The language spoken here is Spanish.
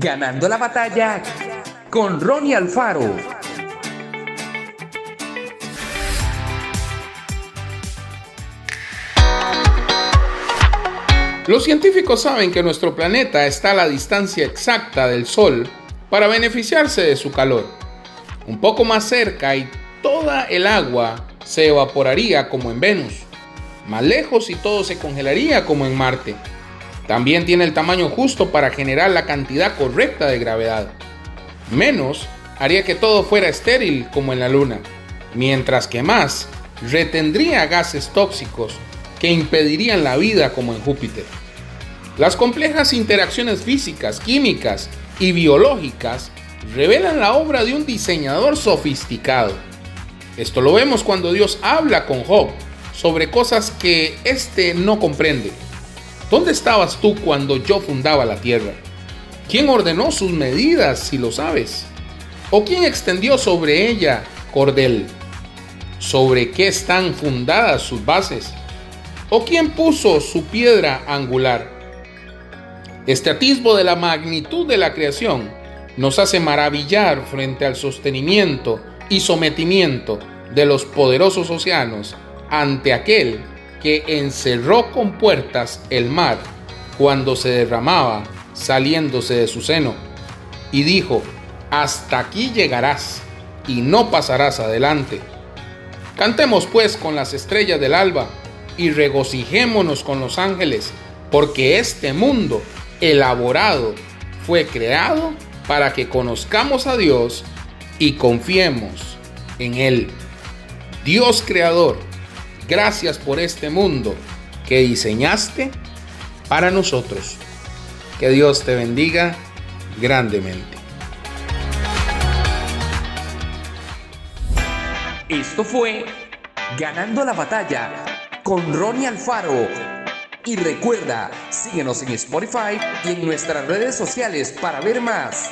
Ganando la batalla con Ronnie Alfaro. Los científicos saben que nuestro planeta está a la distancia exacta del Sol para beneficiarse de su calor. Un poco más cerca y toda el agua se evaporaría como en Venus. Más lejos y todo se congelaría como en Marte. También tiene el tamaño justo para generar la cantidad correcta de gravedad. Menos haría que todo fuera estéril como en la Luna, mientras que más retendría gases tóxicos que impedirían la vida como en Júpiter. Las complejas interacciones físicas, químicas y biológicas revelan la obra de un diseñador sofisticado. Esto lo vemos cuando Dios habla con Job sobre cosas que éste no comprende. ¿Dónde estabas tú cuando yo fundaba la tierra? ¿Quién ordenó sus medidas, si lo sabes? ¿O quién extendió sobre ella cordel? ¿Sobre qué están fundadas sus bases? ¿O quién puso su piedra angular? Este atisbo de la magnitud de la creación nos hace maravillar frente al sostenimiento y sometimiento de los poderosos océanos ante aquel que encerró con puertas el mar cuando se derramaba saliéndose de su seno, y dijo, hasta aquí llegarás y no pasarás adelante. Cantemos pues con las estrellas del alba y regocijémonos con los ángeles, porque este mundo elaborado, fue creado para que conozcamos a Dios y confiemos en Él. Dios creador, gracias por este mundo que diseñaste para nosotros. Que Dios te bendiga grandemente. Esto fue Ganando la batalla con Ronnie Alfaro y recuerda, síguenos en Spotify y en nuestras redes sociales para ver más.